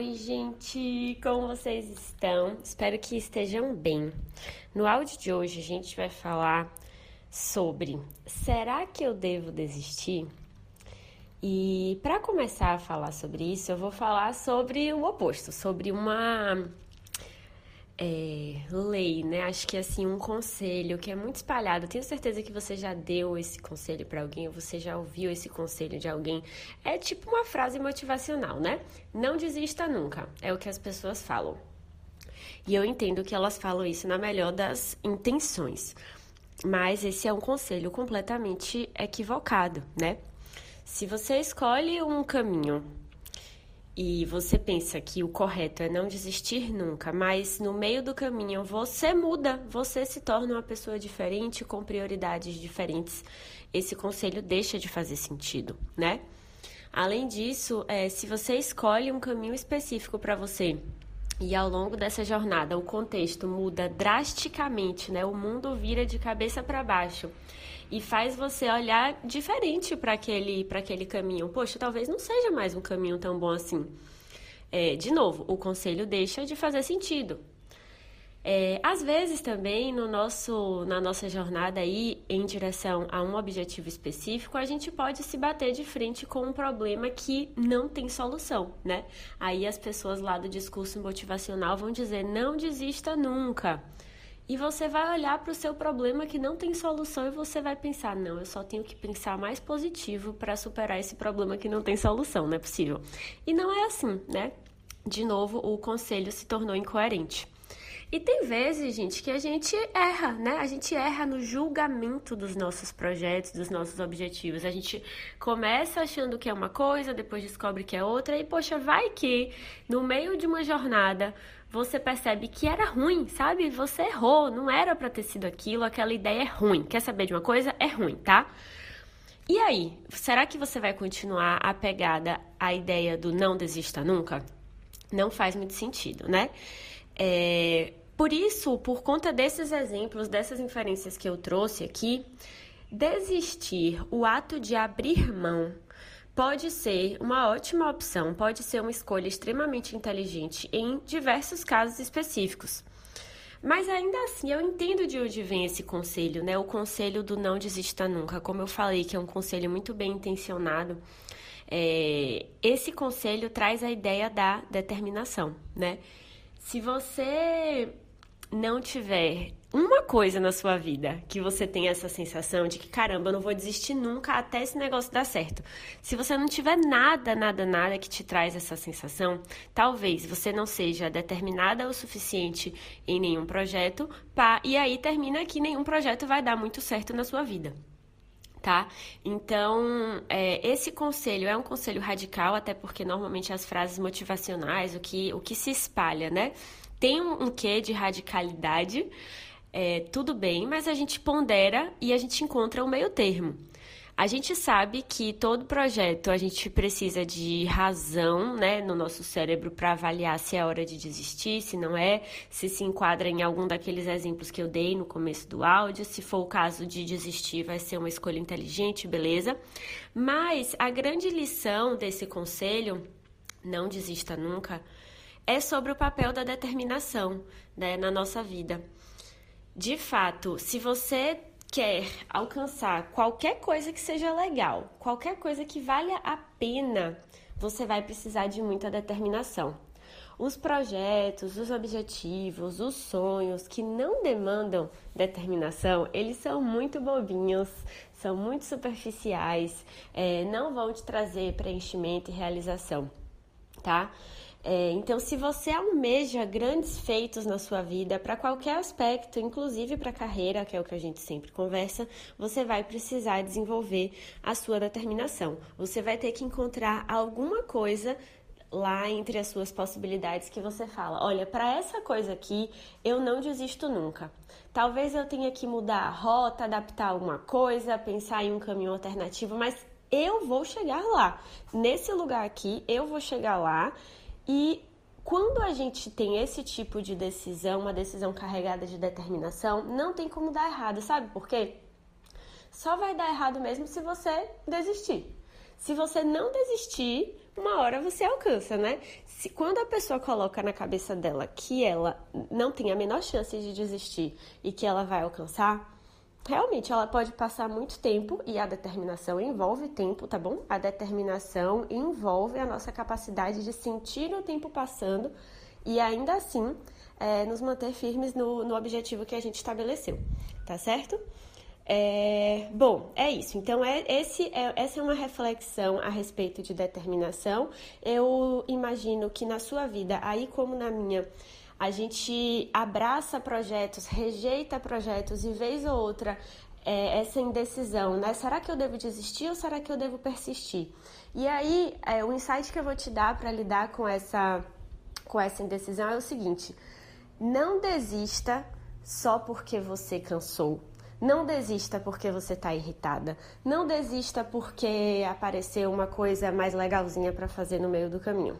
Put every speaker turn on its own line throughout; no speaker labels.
Oi, gente, como vocês estão? Espero que estejam bem. No áudio de hoje, a gente vai falar sobre será que eu devo desistir? E para começar a falar sobre isso, eu vou falar sobre o oposto, sobre uma é, lei, né? Acho que assim, um conselho que é muito espalhado. Tenho certeza que você já deu esse conselho para alguém, ou você já ouviu esse conselho de alguém. É tipo uma frase motivacional, né? Não desista nunca, é o que as pessoas falam. E eu entendo que elas falam isso na melhor das intenções. Mas esse é um conselho completamente equivocado, né? Se você escolhe um caminho e você pensa que o correto é não desistir nunca, mas no meio do caminho você muda, você se torna uma pessoa diferente com prioridades diferentes, esse conselho deixa de fazer sentido, né? Além disso, é, se você escolhe um caminho específico para você e ao longo dessa jornada o contexto muda drasticamente, né? O mundo vira de cabeça para baixo e faz você olhar diferente para aquele, aquele caminho. Poxa, talvez não seja mais um caminho tão bom assim. É, de novo, o conselho deixa de fazer sentido. É, às vezes também no nosso, na nossa jornada aí em direção a um objetivo específico, a gente pode se bater de frente com um problema que não tem solução, né? Aí as pessoas lá do discurso motivacional vão dizer: não desista nunca. E você vai olhar para o seu problema que não tem solução e você vai pensar: não, eu só tenho que pensar mais positivo para superar esse problema que não tem solução, não é possível. E não é assim, né? De novo, o conselho se tornou incoerente. E tem vezes, gente, que a gente erra, né? A gente erra no julgamento dos nossos projetos, dos nossos objetivos. A gente começa achando que é uma coisa, depois descobre que é outra, e poxa, vai que no meio de uma jornada você percebe que era ruim, sabe? Você errou, não era para ter sido aquilo, aquela ideia é ruim. Quer saber de uma coisa? É ruim, tá? E aí, será que você vai continuar apegada à ideia do não desista nunca? Não faz muito sentido, né? É, por isso, por conta desses exemplos, dessas inferências que eu trouxe aqui, desistir, o ato de abrir mão pode ser uma ótima opção, pode ser uma escolha extremamente inteligente em diversos casos específicos. Mas ainda assim, eu entendo de onde vem esse conselho, né? O conselho do não desista nunca. Como eu falei, que é um conselho muito bem intencionado. É... Esse conselho traz a ideia da determinação, né? Se você não tiver uma coisa na sua vida que você tem essa sensação de que, caramba, eu não vou desistir nunca até esse negócio dar certo. Se você não tiver nada, nada, nada que te traz essa sensação, talvez você não seja determinada o suficiente em nenhum projeto, pá, e aí termina que nenhum projeto vai dar muito certo na sua vida tá? Então, é, esse conselho é um conselho radical, até porque normalmente as frases motivacionais, o que, o que se espalha, né? Tem um, um quê de radicalidade, é, tudo bem, mas a gente pondera e a gente encontra um meio termo. A gente sabe que todo projeto a gente precisa de razão, né, no nosso cérebro para avaliar se é hora de desistir, se não é, se se enquadra em algum daqueles exemplos que eu dei no começo do áudio. Se for o caso de desistir, vai ser uma escolha inteligente, beleza? Mas a grande lição desse conselho, não desista nunca, é sobre o papel da determinação né, na nossa vida. De fato, se você quer alcançar qualquer coisa que seja legal, qualquer coisa que valha a pena, você vai precisar de muita determinação. Os projetos, os objetivos, os sonhos que não demandam determinação, eles são muito bobinhos, são muito superficiais, é, não vão te trazer preenchimento e realização, tá? É, então, se você almeja grandes feitos na sua vida, para qualquer aspecto, inclusive para a carreira, que é o que a gente sempre conversa, você vai precisar desenvolver a sua determinação. Você vai ter que encontrar alguma coisa lá entre as suas possibilidades que você fala: olha, para essa coisa aqui eu não desisto nunca. Talvez eu tenha que mudar a rota, adaptar alguma coisa, pensar em um caminho alternativo, mas eu vou chegar lá. Nesse lugar aqui, eu vou chegar lá e quando a gente tem esse tipo de decisão, uma decisão carregada de determinação, não tem como dar errado, sabe por quê? Só vai dar errado mesmo se você desistir. Se você não desistir, uma hora você alcança, né? Se, quando a pessoa coloca na cabeça dela que ela não tem a menor chance de desistir e que ela vai alcançar, realmente ela pode passar muito tempo e a determinação envolve tempo, tá bom? A determinação envolve a nossa capacidade de sentir o tempo passando e ainda assim é, nos manter firmes no, no objetivo que a gente estabeleceu, tá certo? É, bom, é isso. Então, é, esse é, essa é uma reflexão a respeito de determinação. Eu imagino que na sua vida, aí como na minha, a gente abraça projetos, rejeita projetos e vez ou outra é, essa indecisão, né? Será que eu devo desistir ou será que eu devo persistir? E aí, é, o insight que eu vou te dar para lidar com essa, com essa indecisão é o seguinte: não desista só porque você cansou não desista porque você está irritada. Não desista porque apareceu uma coisa mais legalzinha para fazer no meio do caminho.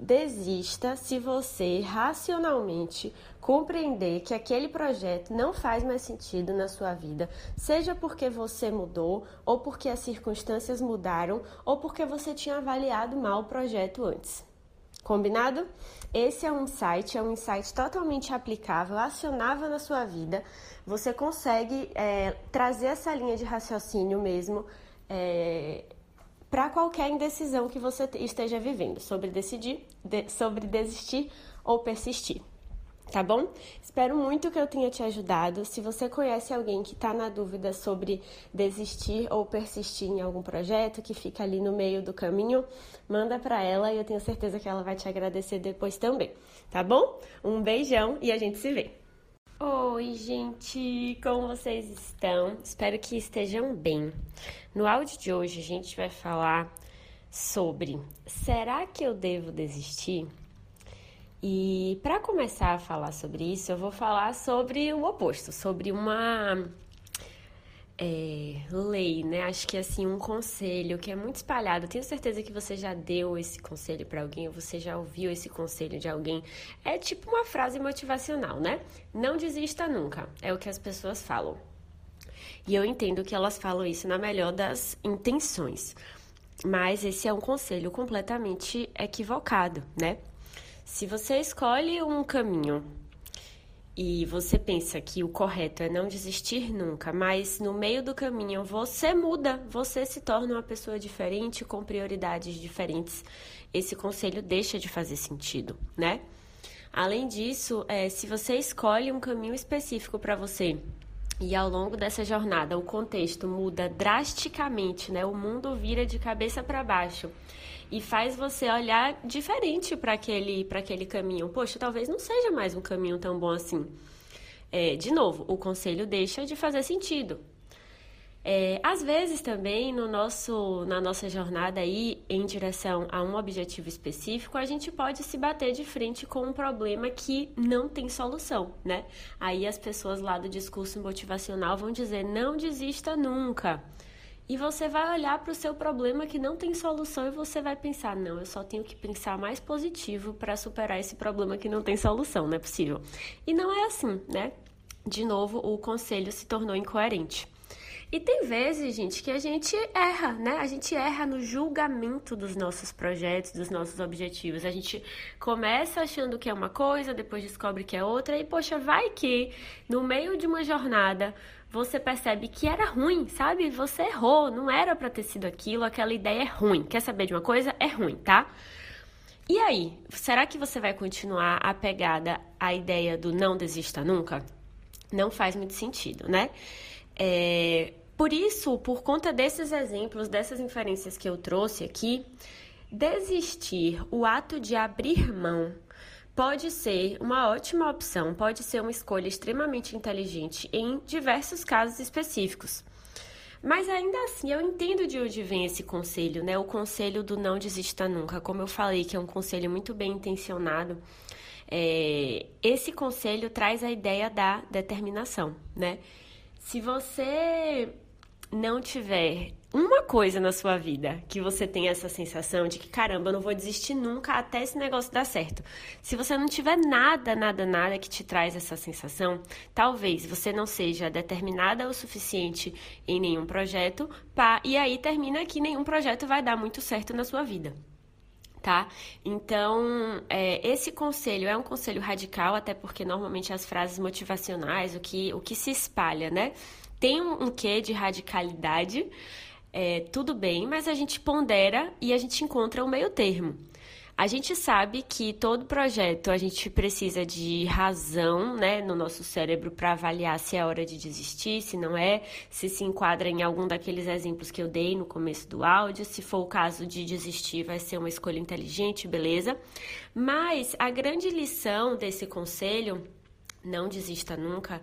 Desista se você racionalmente compreender que aquele projeto não faz mais sentido na sua vida, seja porque você mudou, ou porque as circunstâncias mudaram, ou porque você tinha avaliado mal o projeto antes. Combinado? Esse é um insight, é um insight totalmente aplicável, acionável na sua vida. Você consegue é, trazer essa linha de raciocínio mesmo é, para qualquer indecisão que você esteja vivendo sobre decidir, de, sobre desistir ou persistir tá bom? Espero muito que eu tenha te ajudado. Se você conhece alguém que está na dúvida sobre desistir ou persistir em algum projeto que fica ali no meio do caminho, manda para ela e eu tenho certeza que ela vai te agradecer depois também, tá bom? Um beijão e a gente se vê. Oi, gente, como vocês estão? Espero que estejam bem. No áudio de hoje a gente vai falar sobre será que eu devo desistir? E para começar a falar sobre isso, eu vou falar sobre o oposto, sobre uma é, lei, né? Acho que assim, um conselho que é muito espalhado. tenho certeza que você já deu esse conselho para alguém, ou você já ouviu esse conselho de alguém. É tipo uma frase motivacional, né? Não desista nunca, é o que as pessoas falam. E eu entendo que elas falam isso na melhor das intenções. Mas esse é um conselho completamente equivocado, né? Se você escolhe um caminho e você pensa que o correto é não desistir nunca, mas no meio do caminho você muda, você se torna uma pessoa diferente com prioridades diferentes, esse conselho deixa de fazer sentido, né? Além disso, é, se você escolhe um caminho específico para você e ao longo dessa jornada o contexto muda drasticamente, né? O mundo vira de cabeça para baixo e faz você olhar diferente para aquele, aquele caminho. Poxa, talvez não seja mais um caminho tão bom assim. É, de novo, o conselho deixa de fazer sentido. É, às vezes também no nosso, na nossa jornada aí em direção a um objetivo específico, a gente pode se bater de frente com um problema que não tem solução, né? Aí as pessoas lá do discurso motivacional vão dizer: não desista nunca. E você vai olhar para o seu problema que não tem solução e você vai pensar: não, eu só tenho que pensar mais positivo para superar esse problema que não tem solução, não é possível. E não é assim, né? De novo, o conselho se tornou incoerente. E tem vezes, gente, que a gente erra, né? A gente erra no julgamento dos nossos projetos, dos nossos objetivos. A gente começa achando que é uma coisa, depois descobre que é outra, e poxa, vai que no meio de uma jornada você percebe que era ruim, sabe? Você errou, não era para ter sido aquilo, aquela ideia é ruim. Quer saber de uma coisa? É ruim, tá? E aí, será que você vai continuar apegada à ideia do não desista nunca? Não faz muito sentido, né? É, por isso, por conta desses exemplos, dessas inferências que eu trouxe aqui, desistir, o ato de abrir mão pode ser uma ótima opção, pode ser uma escolha extremamente inteligente em diversos casos específicos. Mas ainda assim, eu entendo de onde vem esse conselho, né? O conselho do não desista nunca. Como eu falei, que é um conselho muito bem intencionado. É... Esse conselho traz a ideia da determinação, né? Se você não tiver uma coisa na sua vida que você tem essa sensação de que, caramba, eu não vou desistir nunca até esse negócio dar certo. Se você não tiver nada, nada, nada que te traz essa sensação, talvez você não seja determinada o suficiente em nenhum projeto, e aí termina que nenhum projeto vai dar muito certo na sua vida. tá? Então, é, esse conselho é um conselho radical, até porque normalmente as frases motivacionais, o que, o que se espalha, né? Tem um, um quê de radicalidade, é, tudo bem, mas a gente pondera e a gente encontra o meio termo. A gente sabe que todo projeto a gente precisa de razão, né, no nosso cérebro para avaliar se é hora de desistir, se não é, se se enquadra em algum daqueles exemplos que eu dei no começo do áudio. Se for o caso de desistir, vai ser uma escolha inteligente, beleza? Mas a grande lição desse conselho, não desista nunca,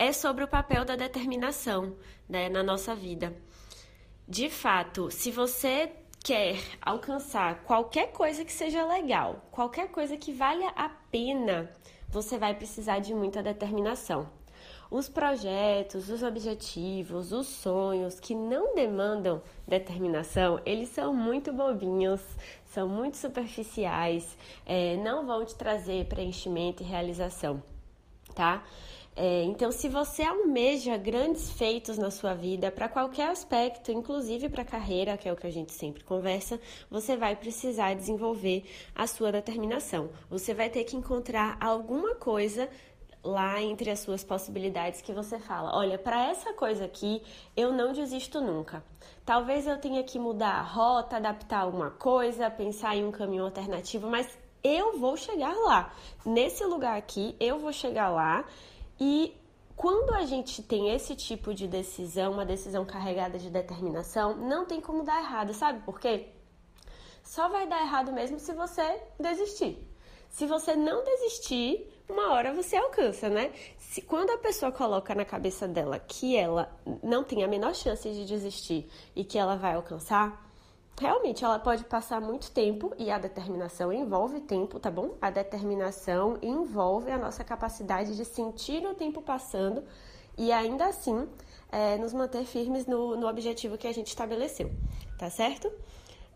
é sobre o papel da determinação né, na nossa vida. De fato, se você quer alcançar qualquer coisa que seja legal, qualquer coisa que valha a pena, você vai precisar de muita determinação. Os projetos, os objetivos, os sonhos que não demandam determinação, eles são muito bobinhos, são muito superficiais, é, não vão te trazer preenchimento e realização, tá? É, então, se você almeja grandes feitos na sua vida, para qualquer aspecto, inclusive para a carreira, que é o que a gente sempre conversa, você vai precisar desenvolver a sua determinação. Você vai ter que encontrar alguma coisa lá entre as suas possibilidades que você fala: olha, para essa coisa aqui eu não desisto nunca. Talvez eu tenha que mudar a rota, adaptar alguma coisa, pensar em um caminho alternativo, mas eu vou chegar lá. Nesse lugar aqui, eu vou chegar lá e quando a gente tem esse tipo de decisão, uma decisão carregada de determinação, não tem como dar errado, sabe por quê? Só vai dar errado mesmo se você desistir. Se você não desistir, uma hora você alcança, né? Se, quando a pessoa coloca na cabeça dela que ela não tem a menor chance de desistir e que ela vai alcançar, realmente ela pode passar muito tempo e a determinação envolve tempo, tá bom? A determinação envolve a nossa capacidade de sentir o tempo passando e ainda assim é, nos manter firmes no, no objetivo que a gente estabeleceu, tá certo?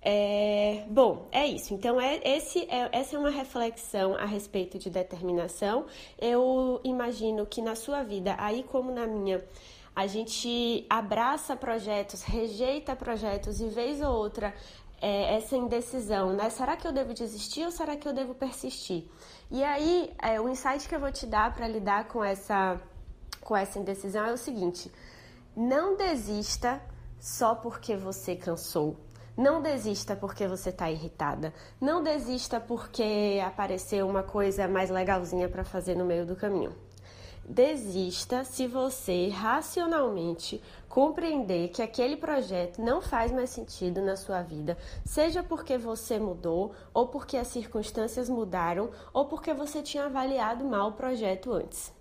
É, bom, é isso. Então, é, esse é, essa é uma reflexão a respeito de determinação. Eu imagino que na sua vida, aí como na minha, a gente abraça projetos, rejeita projetos e vez ou outra é, essa indecisão, né? Será que eu devo desistir ou será que eu devo persistir? E aí, é, o insight que eu vou te dar para lidar com essa, com essa indecisão é o seguinte: não desista só porque você cansou. Não desista porque você está irritada. Não desista porque apareceu uma coisa mais legalzinha para fazer no meio do caminho. Desista se você racionalmente compreender que aquele projeto não faz mais sentido na sua vida, seja porque você mudou, ou porque as circunstâncias mudaram, ou porque você tinha avaliado mal o projeto antes.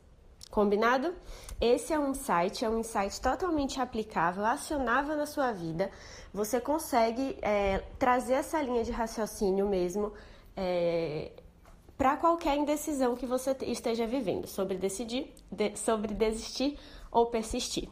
Combinado? Esse é um site, é um insight totalmente aplicável, acionável na sua vida. Você consegue é, trazer essa linha de raciocínio mesmo. É, para qualquer indecisão que você esteja vivendo sobre decidir, de, sobre desistir ou persistir.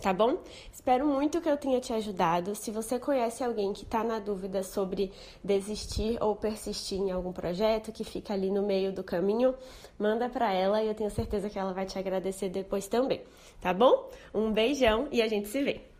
Tá bom? Espero muito que eu tenha te ajudado. Se você conhece alguém que está na dúvida sobre desistir ou persistir em algum projeto que fica ali no meio do caminho, manda para ela e eu tenho certeza que ela vai te agradecer depois também. Tá bom? Um beijão e a gente se vê.